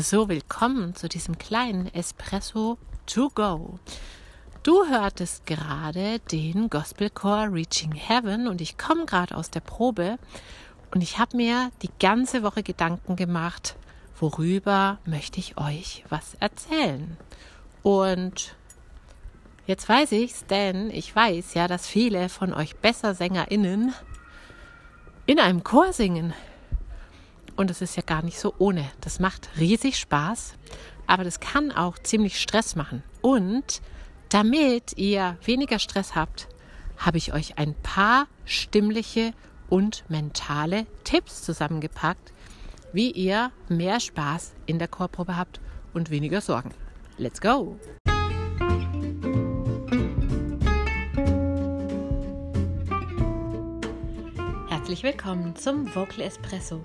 So, willkommen zu diesem kleinen Espresso to go. Du hörtest gerade den Gospelchor Reaching Heaven und ich komme gerade aus der Probe und ich habe mir die ganze Woche Gedanken gemacht, worüber möchte ich euch was erzählen. Und jetzt weiß ich's, denn ich weiß ja, dass viele von euch besser SängerInnen in einem Chor singen. Und es ist ja gar nicht so ohne. Das macht riesig Spaß, aber das kann auch ziemlich Stress machen. Und damit ihr weniger Stress habt, habe ich euch ein paar stimmliche und mentale Tipps zusammengepackt, wie ihr mehr Spaß in der Chorprobe habt und weniger Sorgen. Let's go! Herzlich willkommen zum Vocal Espresso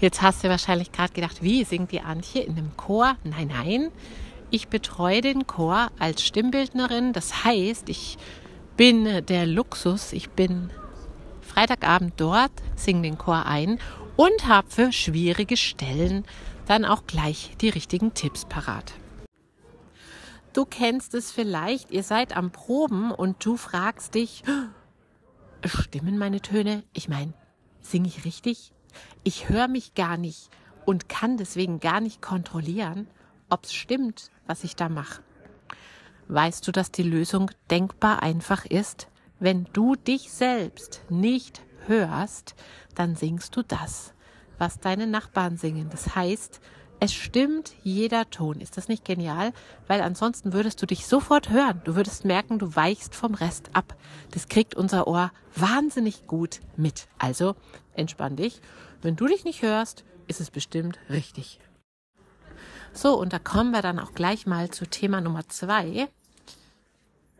Jetzt hast du wahrscheinlich gerade gedacht, wie singt die Antje in einem Chor? Nein, nein. Ich betreue den Chor als Stimmbildnerin. Das heißt, ich bin der Luxus. Ich bin Freitagabend dort, singe den Chor ein und habe für schwierige Stellen dann auch gleich die richtigen Tipps parat. Du kennst es vielleicht, ihr seid am Proben und du fragst dich, stimmen meine Töne? Ich meine, singe ich richtig? Ich höre mich gar nicht und kann deswegen gar nicht kontrollieren, ob es stimmt, was ich da mache. Weißt du, dass die Lösung denkbar einfach ist? Wenn du dich selbst nicht hörst, dann singst du das, was deine Nachbarn singen. Das heißt, es stimmt jeder Ton. Ist das nicht genial? Weil ansonsten würdest du dich sofort hören. Du würdest merken, du weichst vom Rest ab. Das kriegt unser Ohr wahnsinnig gut mit. Also entspann dich. Wenn du dich nicht hörst, ist es bestimmt richtig. So, und da kommen wir dann auch gleich mal zu Thema Nummer zwei.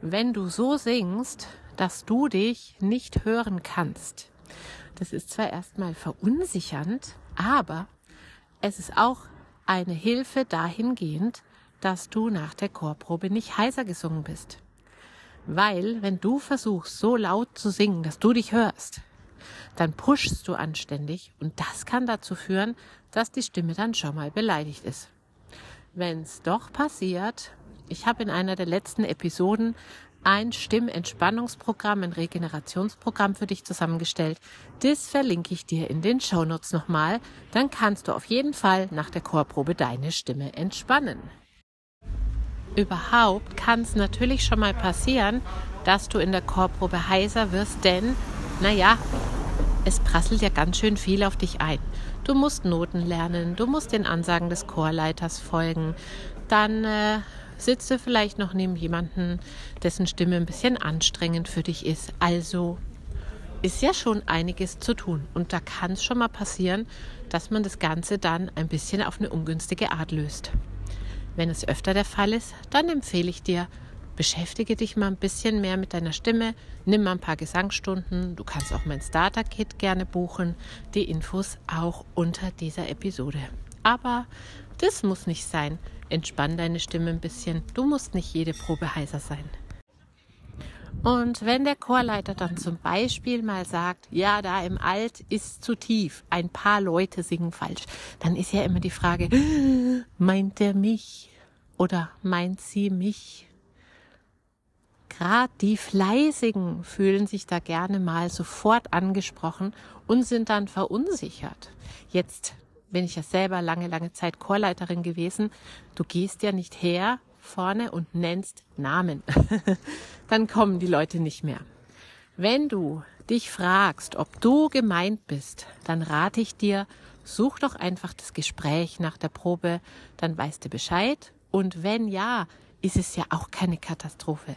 Wenn du so singst, dass du dich nicht hören kannst. Das ist zwar erstmal verunsichernd, aber es ist auch eine Hilfe dahingehend, dass du nach der Chorprobe nicht heiser gesungen bist. Weil, wenn du versuchst, so laut zu singen, dass du dich hörst, dann pushst du anständig und das kann dazu führen, dass die Stimme dann schon mal beleidigt ist. Wenn es doch passiert, ich habe in einer der letzten Episoden ein Stimmentspannungsprogramm, ein Regenerationsprogramm für dich zusammengestellt. Das verlinke ich dir in den Shownotes nochmal. Dann kannst du auf jeden Fall nach der Chorprobe deine Stimme entspannen. Überhaupt kann es natürlich schon mal passieren, dass du in der Chorprobe heiser wirst, denn, naja, es prasselt ja ganz schön viel auf dich ein. Du musst Noten lernen, du musst den Ansagen des Chorleiters folgen, dann äh, sitzt du vielleicht noch neben jemanden, dessen Stimme ein bisschen anstrengend für dich ist. Also ist ja schon einiges zu tun. Und da kann es schon mal passieren, dass man das Ganze dann ein bisschen auf eine ungünstige Art löst. Wenn es öfter der Fall ist, dann empfehle ich dir, beschäftige dich mal ein bisschen mehr mit deiner Stimme, nimm mal ein paar Gesangsstunden. Du kannst auch mein Starter-Kit gerne buchen. Die Infos auch unter dieser Episode. Aber das muss nicht sein. Entspann deine Stimme ein bisschen. Du musst nicht jede Probe heiser sein. Und wenn der Chorleiter dann zum Beispiel mal sagt, ja, da im Alt ist zu tief, ein paar Leute singen falsch, dann ist ja immer die Frage, meint er mich oder meint sie mich? Gerade die Fleißigen fühlen sich da gerne mal sofort angesprochen und sind dann verunsichert. Jetzt bin ich ja selber lange, lange Zeit Chorleiterin gewesen. Du gehst ja nicht her vorne und nennst Namen. Dann kommen die Leute nicht mehr. Wenn du dich fragst, ob du gemeint bist, dann rate ich dir, such doch einfach das Gespräch nach der Probe, dann weißt du Bescheid. Und wenn ja, ist es ja auch keine Katastrophe.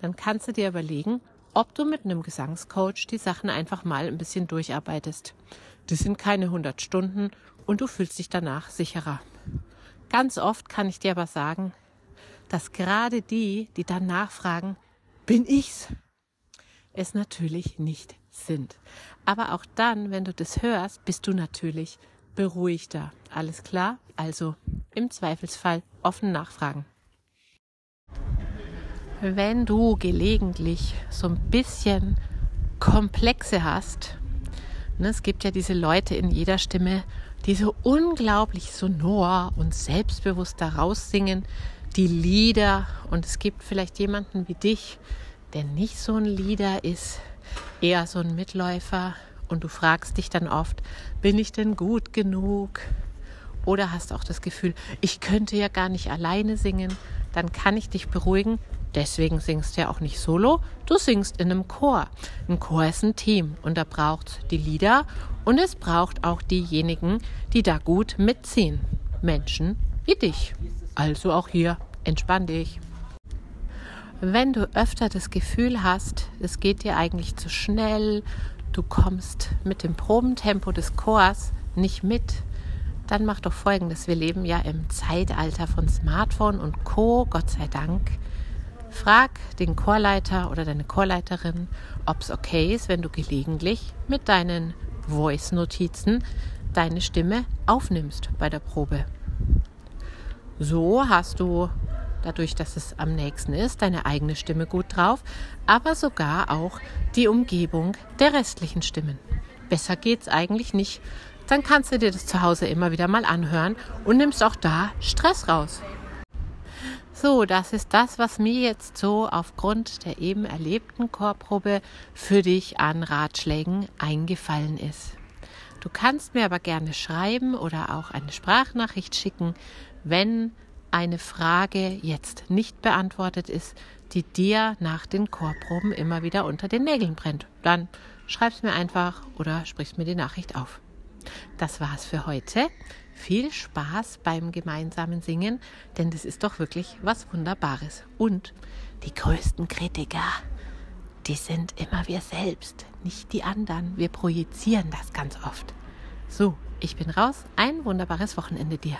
Dann kannst du dir überlegen, ob du mit einem Gesangscoach die Sachen einfach mal ein bisschen durcharbeitest. Das sind keine 100 Stunden und du fühlst dich danach sicherer. Ganz oft kann ich dir aber sagen, dass gerade die, die dann nachfragen, bin ich's, es natürlich nicht sind. Aber auch dann, wenn du das hörst, bist du natürlich beruhigter. Alles klar? Also im Zweifelsfall offen nachfragen. Wenn du gelegentlich so ein bisschen Komplexe hast, ne, es gibt ja diese Leute in jeder Stimme, die so unglaublich sonor und selbstbewusst daraus singen, die Lieder. Und es gibt vielleicht jemanden wie dich, der nicht so ein Lieder ist, eher so ein Mitläufer. Und du fragst dich dann oft, bin ich denn gut genug? Oder hast auch das Gefühl, ich könnte ja gar nicht alleine singen. Dann kann ich dich beruhigen. Deswegen singst du ja auch nicht solo, du singst in einem Chor. Ein Chor ist ein Team und da braucht die Lieder und es braucht auch diejenigen, die da gut mitziehen. Menschen wie dich. Also auch hier, entspann dich. Wenn du öfter das Gefühl hast, es geht dir eigentlich zu schnell, du kommst mit dem Probentempo des Chors nicht mit, dann mach doch folgendes. Wir leben ja im Zeitalter von Smartphone und Co. Gott sei Dank. Frag den Chorleiter oder deine Chorleiterin, ob es okay ist, wenn du gelegentlich mit deinen Voice-Notizen deine Stimme aufnimmst bei der Probe. So hast du dadurch, dass es am nächsten ist, deine eigene Stimme gut drauf, aber sogar auch die Umgebung der restlichen Stimmen. Besser geht's eigentlich nicht. Dann kannst du dir das zu Hause immer wieder mal anhören und nimmst auch da Stress raus. So, das ist das, was mir jetzt so aufgrund der eben erlebten Chorprobe für dich an Ratschlägen eingefallen ist. Du kannst mir aber gerne schreiben oder auch eine Sprachnachricht schicken, wenn eine Frage jetzt nicht beantwortet ist, die dir nach den Chorproben immer wieder unter den Nägeln brennt. Dann schreib's mir einfach oder sprichst mir die Nachricht auf. Das war's für heute. Viel Spaß beim gemeinsamen Singen, denn das ist doch wirklich was Wunderbares. Und die größten Kritiker, die sind immer wir selbst, nicht die anderen. Wir projizieren das ganz oft. So, ich bin raus. Ein wunderbares Wochenende dir.